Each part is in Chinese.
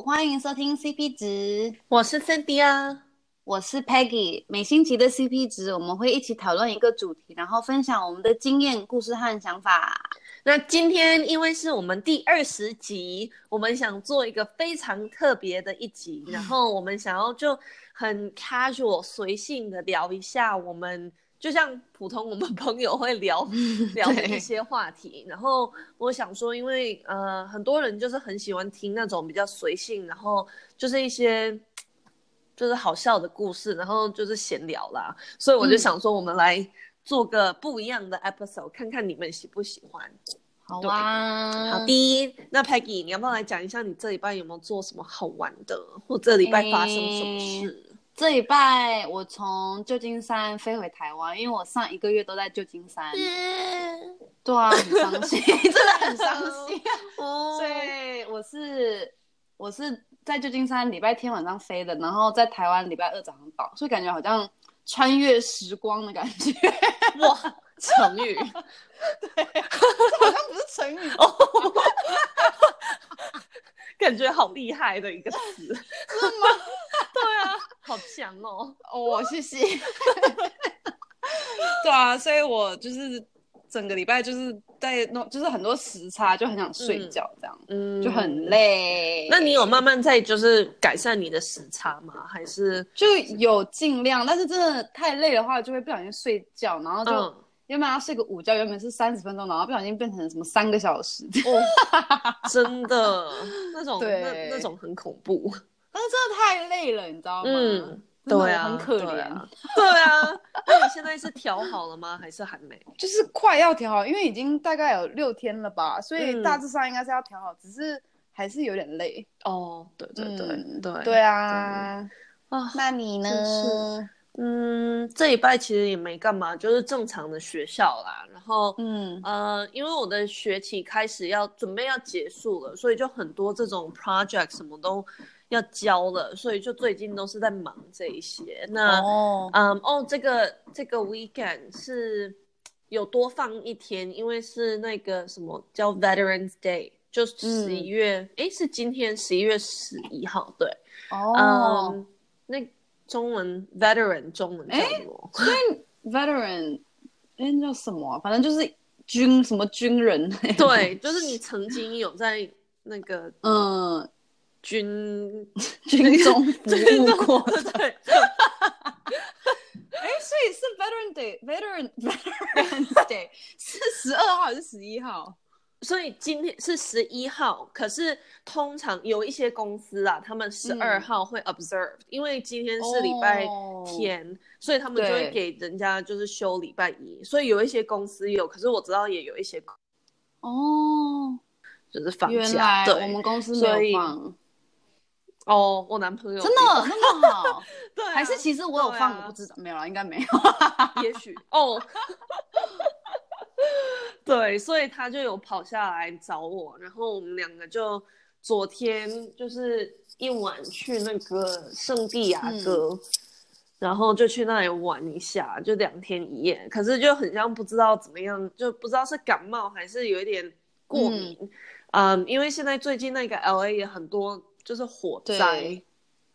欢迎收听 CP 值，我是 Cindy 啊，我是 Peggy。每星期的 CP 值，我们会一起讨论一个主题，然后分享我们的经验、故事和想法。那今天因为是我们第二十集，我们想做一个非常特别的一集，然后我们想要就很 casual 随性的聊一下，我们就像普通我们朋友会聊聊的一些话题。然后我想说，因为呃很多人就是很喜欢听那种比较随性，然后就是一些就是好笑的故事，然后就是闲聊啦，所以我就想说，我们来。做个不一样的 episode，看看你们喜不喜欢。好啊，好的。那 Peggy，你要不要来讲一下你这礼拜有没有做什么好玩的，或这礼拜发生什么事？欸、这礼拜我从旧金山飞回台湾，因为我上一个月都在旧金山。嗯、对啊，很伤心，真的很伤心。哦，所以我是我是在旧金山礼拜天晚上飞的，然后在台湾礼拜二早上到，所以感觉好像。穿越时光的感觉，哇！成语，对，好像不是成语 哦，感觉好厉害的一个词，是吗？好强哦！哦，谢谢。对啊，所以我就是。整个礼拜就是在弄，就是很多时差，就很想睡觉，这样，嗯，就很累。那你有慢慢在就是改善你的时差吗？还是就有尽量，但是真的太累的话，就会不小心睡觉，然后就原本要睡个午觉，原本是三十分钟，然后不小心变成什么三个小时，哦，真的那种，对那，那种很恐怖。但是真的太累了，你知道吗？嗯对啊，很可怜。对啊，那你现在是调好了吗？还是还没？就是快要调好，因为已经大概有六天了吧，所以大致上应该是要调好，只是还是有点累。哦，对对对对对啊！啊，那你呢？嗯，这礼拜其实也没干嘛，就是正常的学校啦。然后，嗯呃，因为我的学期开始要准备要结束了，所以就很多这种 project 什么都。要交了，所以就最近都是在忙这一些。那，哦，嗯，哦，这个这个 weekend 是有多放一天，因为是那个什么叫 Veterans Day，就十一月，哎、嗯，是今天十一月十一号，对。哦。Um, 那中文 Veteran 中文叫什么？所以 Veteran 哎，叫什么？反正就是军什么军人。对，就是你 曾经有在那个嗯。军 军中 服务过的，对。哎，所以是 Veteran Day，Veteran Veteran Day 是十二号还是十一号？所以今天是十一号，可是通常有一些公司啊，他们十二号会 observe，、嗯、因为今天是礼拜天，哦、所以他们就会给人家就是休礼拜一，所以有一些公司有，可是我知道也有一些哦，就是放假，对，我们公司没有放。哦，oh, 我男朋友。真的 那么好，对、啊，还是其实我有放，我不知道，没有了，应该没有，也许哦，oh. 对，所以他就有跑下来找我，然后我们两个就昨天就是一晚去那个圣地亚哥，嗯、然后就去那里玩一下，就两天一夜，可是就很像不知道怎么样，就不知道是感冒还是有一点过敏，嗯，um, 因为现在最近那个 LA 也很多。就是火灾，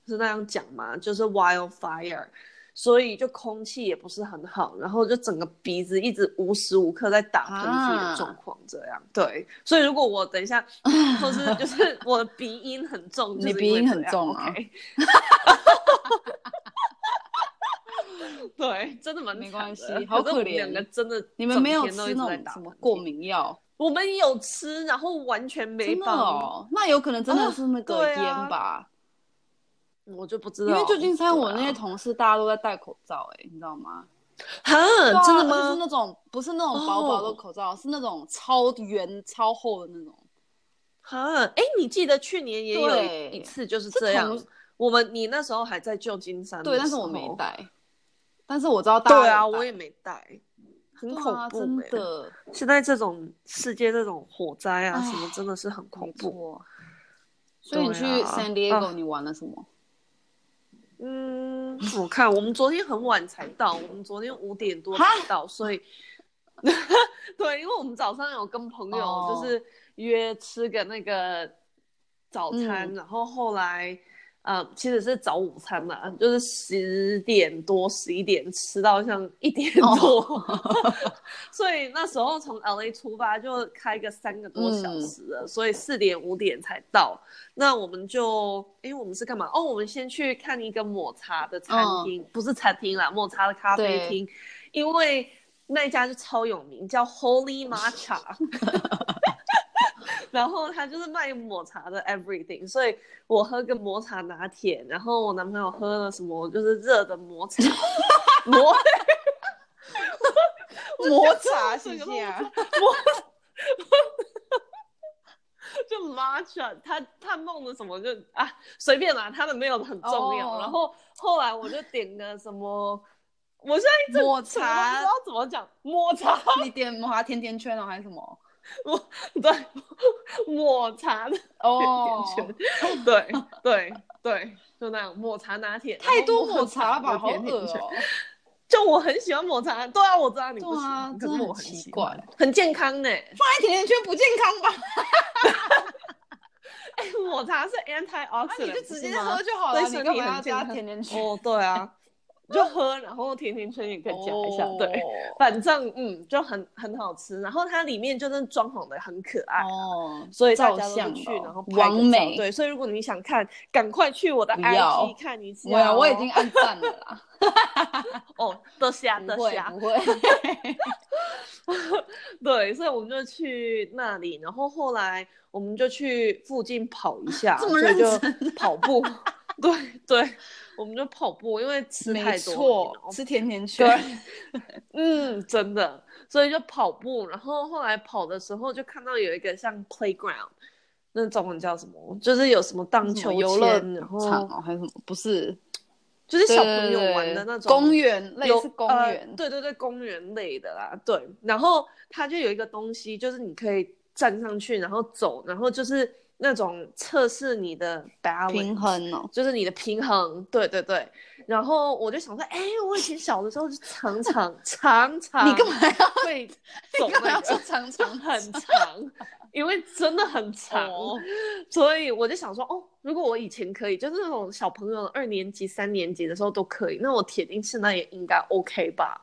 是那样讲嘛？就是 wildfire，所以就空气也不是很好，然后就整个鼻子一直无时无刻在打喷嚏的状况，这样。啊、对，所以如果我等一下，或是就是我的鼻音很重，你鼻音很重啊？对，真的蛮没关系，好可怜，两个真的，你们没有吃那种什么过敏药？我们有吃，然后完全没办哦，那有可能真的是那个烟吧？啊啊、我就不知道。因为旧金山我那些同事大家都在戴口罩、欸，哎、啊，你知道吗？哈，啊、真的吗？是那种不是那种薄薄的口罩，哦、是那种超圆、超厚的那种。哈，哎，你记得去年也有一次就是这样。我们你那时候还在旧金山，对，但是我没戴。但是我知道大家，对啊，我也没戴。很恐怖、欸，真 的。现在这种世界，这种火灾啊，什么真的是很恐怖。所以你去 San Diego，你玩了什么？嗯，我看我们昨天很晚才到，我们昨天五点多才到，所以，对，因为我们早上有跟朋友就是约吃个那个。早餐，嗯、然后后来。呃，其实是早午餐嘛，就是十点多、十一点吃到像一点多，oh. 所以那时候从 LA 出发就开个三个多小时了，嗯、所以四点五点才到。那我们就，因为，我们是干嘛？哦，我们先去看一个抹茶的餐厅，嗯、不是餐厅啦，抹茶的咖啡厅，因为那一家就超有名，叫 Holy Matcha。然后他就是卖抹茶的 everything，所以我喝个抹茶拿铁，然后我男朋友喝了什么就是热的抹茶，抹 抹茶是不是啊？抹就 matcha，他他弄的什么就啊随便啦，他的没有很重要。Oh. 然后后来我就点个什么，我现在抹茶不知道怎么讲抹茶，你点抹茶甜甜圈哦还是什么？我对抹茶的甜甜圈，oh. 对对对，就那样抹茶拿铁，太多抹茶吧，好恶哦。就我很喜欢抹茶，对啊，我知道你不喜欢，啊、可是我很奇怪，很，健康呢。放在甜甜圈不健康吧？哎、欸，抹茶是 antioxidant，你就直接喝就好了，你干嘛要加甜甜圈。哦，对啊。就喝，然后甜甜圈也可以夹一下，oh. 对，反正嗯就很很好吃，然后它里面就是装潢的很可爱哦，oh. 所以大家都去，然后完美，对，所以如果你想看，赶快去我的 IG 要看一次，我我已经按赞了啦，哦，得下得下，不会，对，所以我们就去那里，然后后来我们就去附近跑一下，这么认真，就跑步，对对。我们就跑步，因为吃太多，吃甜甜圈。对，嗯，真的，所以就跑步。然后后来跑的时候，就看到有一个像 playground，那中文叫什么？就是有什么荡秋千，游乐然后场还是什么？不是，就是小朋友玩的那种公园，类似公园、呃。对对对，公园类的啦。对，然后它就有一个东西，就是你可以站上去，然后走，然后就是。那种测试你的 balance, 平衡哦，就是你的平衡，对对对。然后我就想说，哎，我以前小的时候就常常常常，你干嘛要会走那个常常很长，因为真的很长，哦、所以我就想说，哦，如果我以前可以，就是那种小朋友二年级、三年级的时候都可以，那我铁定现在也应该 OK 吧。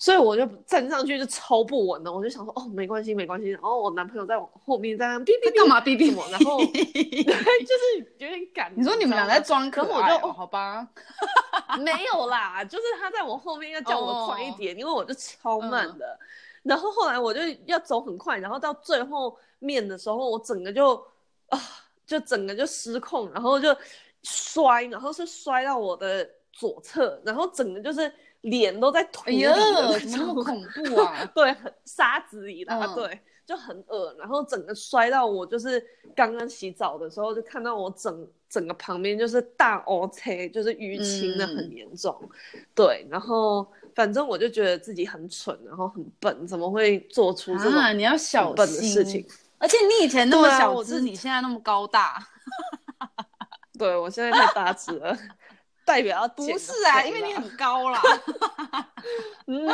所以我就站上去就超不稳的，我就想说哦，没关系没关系。然后我男朋友在我后面在那哔哔哔干嘛哔哔我，然后 就是有点赶。你说你们俩在装可爱，我就哦，好吧，没有啦，就是他在我后面要叫我快一点，因为我就超慢的。然后后来我就要走很快，然后到最后面的时候，我整个就啊，就整个就失控，然后就摔，然后是摔到我的左侧，然后整个就是。脸都在土里了，怎么那么恐怖啊？对，很沙子里啦，嗯、对，就很恶。然后整个摔到我，就是刚刚洗澡的时候，就看到我整整个旁边就是大乌青，就是淤青的很严重。嗯、对，然后反正我就觉得自己很蠢，然后很笨，怎么会做出这种你要小笨的事情？而且你以前那么小只，你现在那么高大。对，我现在太大只了。代表要不是啊，因为你很高啦，嗯，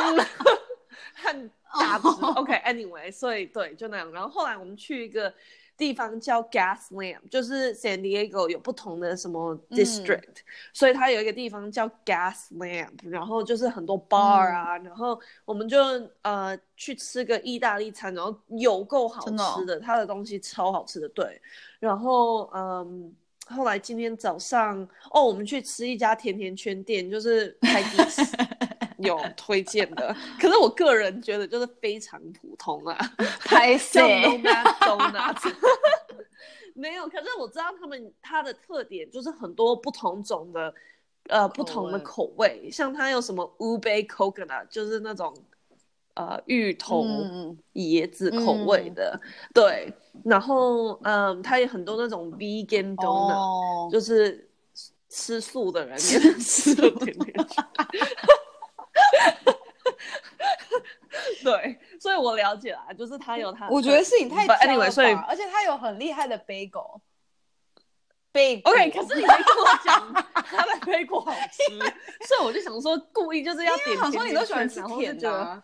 很大只。OK，Anyway，所以对，就那样。然后后来我们去一个地方叫 Gaslamp，就是 San Diego 有不同的什么 district，所以它有一个地方叫 Gaslamp，然后就是很多 bar 啊，然后我们就呃去吃个意大利餐，然后有够好吃的，它的东西超好吃的，对。然后嗯。后来今天早上哦，我们去吃一家甜甜圈店，就是 有推荐的，可是我个人觉得就是非常普通啊，拍谢叫 Nomad Donuts，没有。可是我知道他们它的特点就是很多不同种的呃不同的口味，像它有什么 Ube Coconut，就是那种。呃，芋头、椰子口味的，嗯、对，然后嗯，它有很多那种 vegan donut，、哦、就是吃素的人也能吃的甜甜圈。对，所以我了解啦，就是它有它。我觉得是你太挑了所以而且它有很厉害的 bagel。bagel。OK，可是你没跟我讲 他的 bagel 好吃，所以我就想说，故意就是要点。说你都喜欢吃甜的。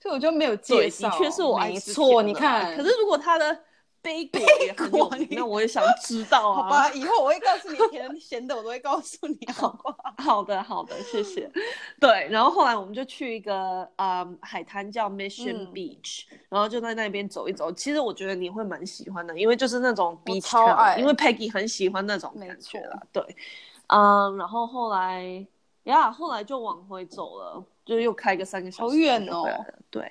所以我就没有介绍，的确是我爱吃。没错，你看，可是如果他的 贝果也很有名，那我也想知道啊。好吧，以后我会告诉你，甜咸的我都会告诉你，好不好？好的，好的，谢谢。对，然后后来我们就去一个啊、嗯、海滩叫 Mission Beach，、嗯、然后就在那边走一走。其实我觉得你会蛮喜欢的，因为就是那种 beach，超爱，因为 Peggy 很喜欢那种感觉啦。对，嗯，然后后来呀，后来就往回走了，就又开个三个小时，好远哦。对，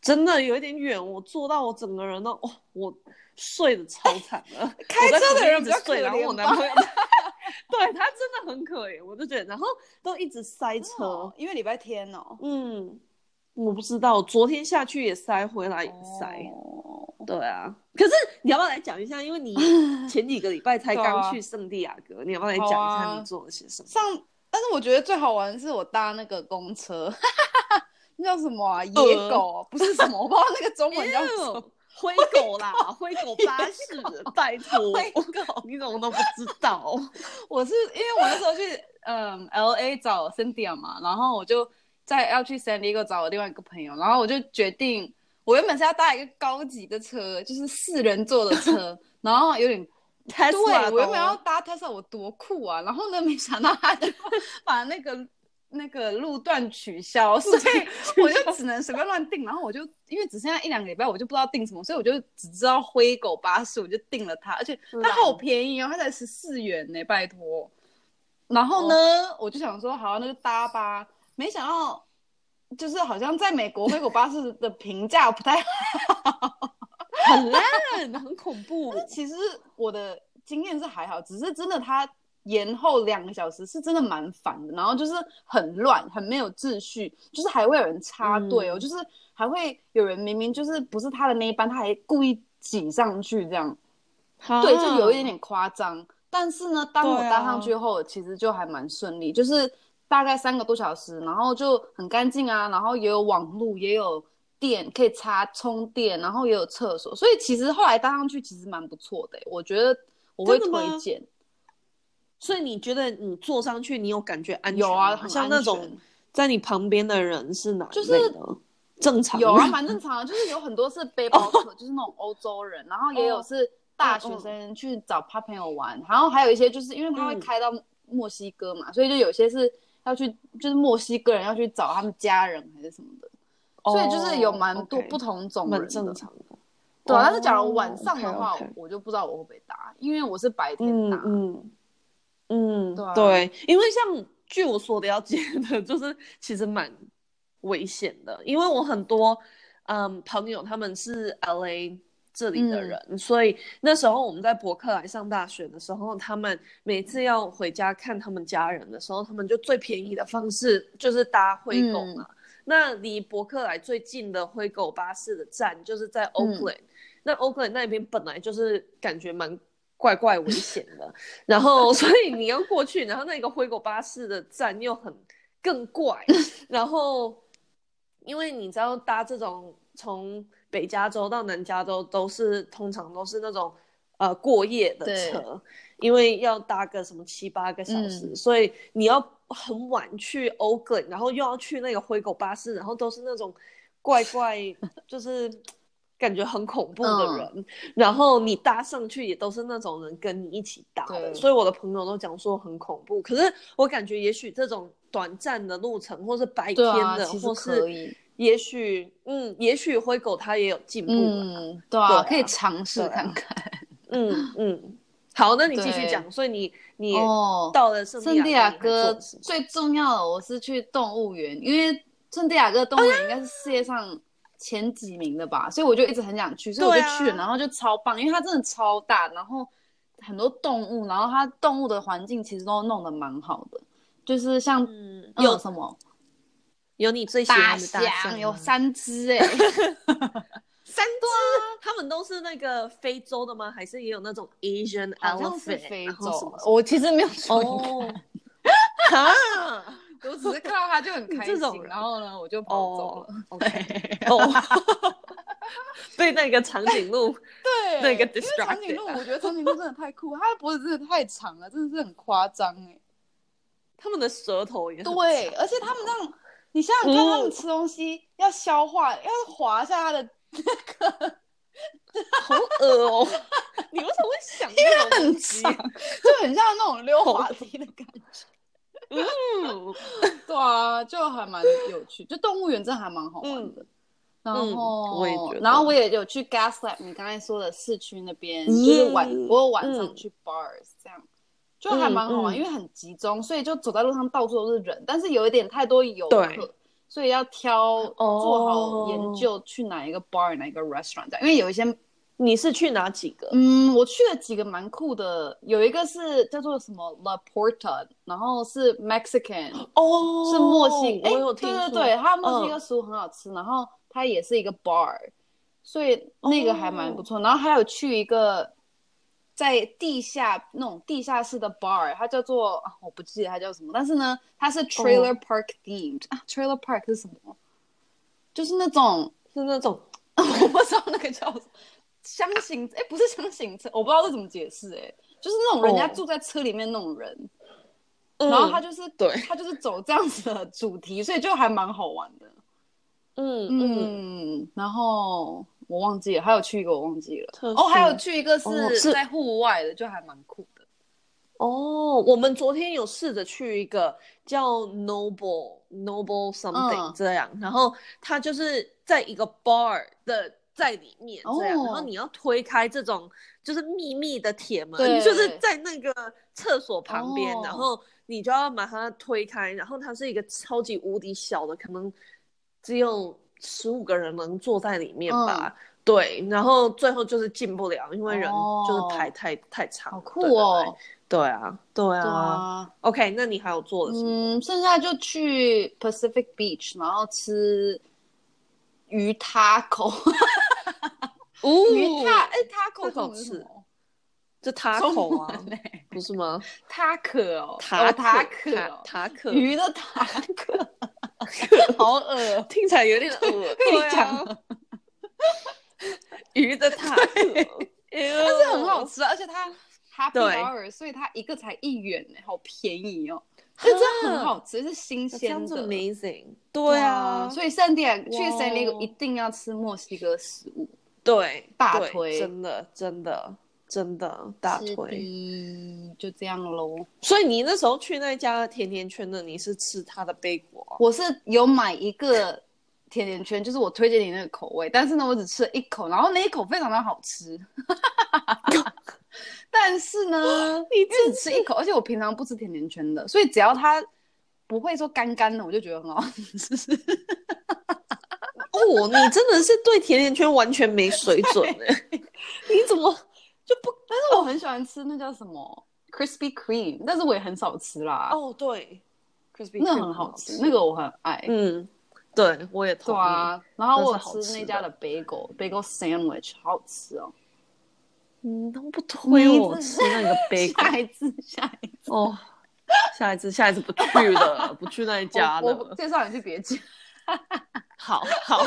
真的有一点远，我坐到我整个人都，哦，我。睡得超惨了，开车的人比较可怜。然后我男朋友，对他真的很可怜，我就觉得，然后都一直塞车，哦、因为礼拜天哦。嗯，我不知道，昨天下去也塞，回来也塞。哦，对啊。可是你要不要来讲一下？因为你 前几个礼拜才刚去圣地亚哥，啊、你要不要来讲一下你做了些什么？上，但是我觉得最好玩的是我搭那个公车，那叫什么啊？野狗、呃、不是什么，我不知道那个中文叫什么。灰狗啦，灰狗巴士，拜托，灰狗，你怎么都不知道？我是因为我那时候去嗯 L A 找 Cynthia 嘛，然后我就在要去 San Diego 找我另外一个朋友，然后我就决定，我原本是要搭一个高级的车，就是四人座的车，然后有点 Tesla，对，我原本要搭 Tesla，我多酷啊！然后呢，没想到他就 把那个。那个路段取消，所以我就只能随便乱订。然后我就因为只剩下一两个礼拜，我就不知道订什么，所以我就只知道灰狗巴士，我就订了它。而且它好便宜哦，它才十四元呢，拜托。然后呢，哦、我就想说，好，那就搭吧。没想到，就是好像在美国灰狗巴士的评价不太好，很烂，很恐怖。其实我的经验是还好，只是真的他。延后两个小时是真的蛮烦的，然后就是很乱，很没有秩序，就是还会有人插队哦，嗯、就是还会有人明明就是不是他的那一班，他还故意挤上去这样，对，就有一点点夸张。但是呢，当我搭上去后，啊、其实就还蛮顺利，就是大概三个多小时，然后就很干净啊，然后也有网路，也有电可以插充电，然后也有厕所，所以其实后来搭上去其实蛮不错的，我觉得我会推荐。所以你觉得你坐上去，你有感觉安全？有啊，好像那种在你旁边的人是哪？就是正常。有啊，蛮正常的。就是有很多是 背包客，就是那种欧洲人，然后也有是大学生去找他朋友玩，然后还有一些就是因为他会开到墨西哥嘛，所以就有些是要去，就是墨西哥人要去找他们家人还是什么的，所以就是有蛮多不同种人。正常的。对，但是假如晚上的话，我就不知道我会不会搭，因为我是白天打。嗯。嗯，对，对，因为像据我所了解的，就是其实蛮危险的，因为我很多嗯朋友他们是 LA 这里的人，嗯、所以那时候我们在伯克莱上大学的时候，他们每次要回家看他们家人的时候，他们就最便宜的方式就是搭灰狗嘛。嗯、那离伯克莱最近的灰狗巴士的站就是在 Oakland，、嗯、那 Oakland 那边本来就是感觉蛮。怪怪危险的，然后所以你要过去，然后那个灰狗巴士的站又很更怪，然后因为你知道搭这种从北加州到南加州都是通常都是那种呃过夜的车，因为要搭个什么七八个小时，嗯、所以你要很晚去 Oakland，然后又要去那个灰狗巴士，然后都是那种怪怪就是。感觉很恐怖的人，嗯、然后你搭上去也都是那种人跟你一起搭的，所以我的朋友都讲说很恐怖。可是我感觉也许这种短暂的路程，或是白天的，啊、或是也许嗯，也许灰狗它也有进步，嗯，对啊，对啊可以尝试看看。嗯嗯，好，那你继续讲。所以你你到了圣地亚哥，最重要的我是去动物园，因为圣地亚哥动物园应该是世界上。前几名的吧，所以我就一直很想去，所以我就去了，啊、然后就超棒，因为它真的超大，然后很多动物，然后它动物的环境其实都弄得蛮好的，就是像有什么，有你最喜欢的大象，有三只哎，三只，他们都是那个非洲的吗？还是也有那种 Asian elephant？非洲，我其实没有说。我只是看到他就很开心，然后呢，我就跑走了。OK，哦 对那个长颈鹿，对那个长颈鹿，我觉得长颈鹿真的太酷，它的脖子真的太长了，真的是很夸张哎。他们的舌头也对，而且他们这样，你想想看，他们吃东西要消化，要滑下它的那个好恶哦！你为什么会想？因为很长，就很像那种溜滑梯的感觉。嗯，对啊，就还蛮有趣，就动物园真的还蛮好玩的。然后，我也觉得，然后我也有去 Gaslamp，你刚才说的市区那边，就是晚，我有晚上去 bars 这样，就还蛮好玩，因为很集中，所以就走在路上到处都是人，但是有一点太多游客，所以要挑做好研究去哪一个 bar 哪一个 restaurant 这样，因为有一些。你是去哪几个？嗯，我去了几个蛮酷的，有一个是叫做什么 La Porta，然后是 Mexican，哦，是墨西哥，我有听说，对对对，它墨西哥食物很好吃，嗯、然后它也是一个 bar，所以那个还蛮不错。哦、然后还有去一个在地下那种地下室的 bar，它叫做我不记得它叫什么，但是呢，它是 Trailer Park themed、哦、啊，Trailer Park 是什么？就是那种是那种 我不知道那个叫。箱型哎，不是箱型车，我不知道这怎么解释哎、欸，就是那种人家住在车里面那种人，哦、然后他就是对，他就是走这样子的主题，所以就还蛮好玩的。嗯嗯，嗯，然后我忘记了，还有去一个我忘记了，哦，还有去一个是在户外的，哦、就还蛮酷的。哦，我们昨天有试着去一个叫 Noble Noble something 这样，嗯、然后它就是在一个 bar 的。在里面这样，然后你要推开这种就是秘密的铁门，就是在那个厕所旁边，然后你就要把它推开，然后它是一个超级无敌小的，可能只有十五个人能坐在里面吧。对，然后最后就是进不了，因为人就是排太太长。好酷哦！对啊，对啊。OK，那你还有做的什么？嗯，剩下就去 Pacific Beach，然后吃鱼 taco。鱼塔哎，塔口好吃，这塔口啊，不是吗？塔可哦，塔塔可，塔可鱼的塔可，好恶，听起来有点恶。跟你讲，鱼的塔可，但是很好吃，而且它 Happy Hour，所以它一个才一元呢，好便宜哦。这真的很好吃，是新鲜的，Amazing。对啊，所以圣地亚去圣地亚一定要吃墨西哥食物。对，大推，真的，真的，真的大推，就这样喽。所以你那时候去那家甜甜圈的，你是吃它的贝果？我是有买一个甜甜圈，就是我推荐你那个口味，但是呢，我只吃了一口，然后那一口非常的好吃。但是呢，你只吃一口，而且我平常不吃甜甜圈的，所以只要它不会说干干的，我就觉得很好吃。哦，你真的是对甜甜圈完全没水准哎！你怎么就不？但是我很喜欢吃那叫什么 Krispy Kreme，但是我也很少吃啦。哦，对，Krispy 那很好吃，那个我很爱。嗯，对，我也同意。啊，然后我吃那家的 bagel bagel sandwich，好好吃哦。嗯，都不推我吃那个 bagel。下一次，下一次哦，下一次，下一次不去了，不去那一家了。我介绍你去别家。好好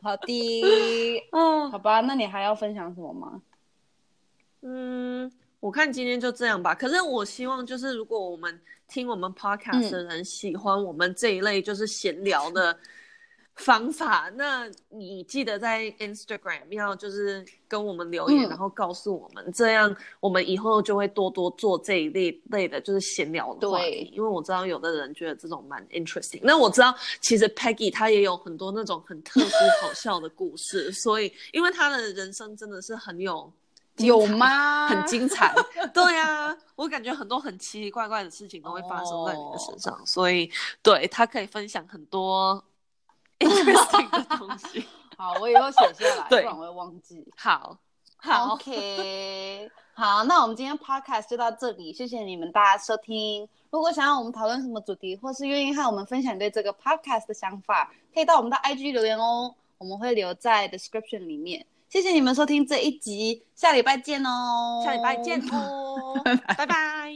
好的，嗯，好吧，那你还要分享什么吗？嗯，我看今天就这样吧。可是我希望，就是如果我们听我们 podcast 的人喜欢我们这一类，就是闲聊的。嗯方法，那你记得在 Instagram 要就是跟我们留言，嗯、然后告诉我们，这样我们以后就会多多做这一类类的，就是闲聊的话题。对因为我知道有的人觉得这种蛮 interesting。那我知道其实 Peggy 她也有很多那种很特殊好笑的故事，所以因为她的人生真的是很有有吗？很精彩。对啊，我感觉很多很奇奇怪怪的事情都会发生在你的身上，哦、所以对他可以分享很多。interesting 的东西，好，我以后写下来，不然我会忘记。好，好，OK，好，那我们今天 podcast 就到这里，谢谢你们大家收听。如果想要我们讨论什么主题，或是愿意和我们分享对这个 podcast 的想法，可以到我们的 IG 留言哦，我们会留在 description 里面。谢谢你们收听这一集，下礼拜见哦，下礼拜见哦，拜拜。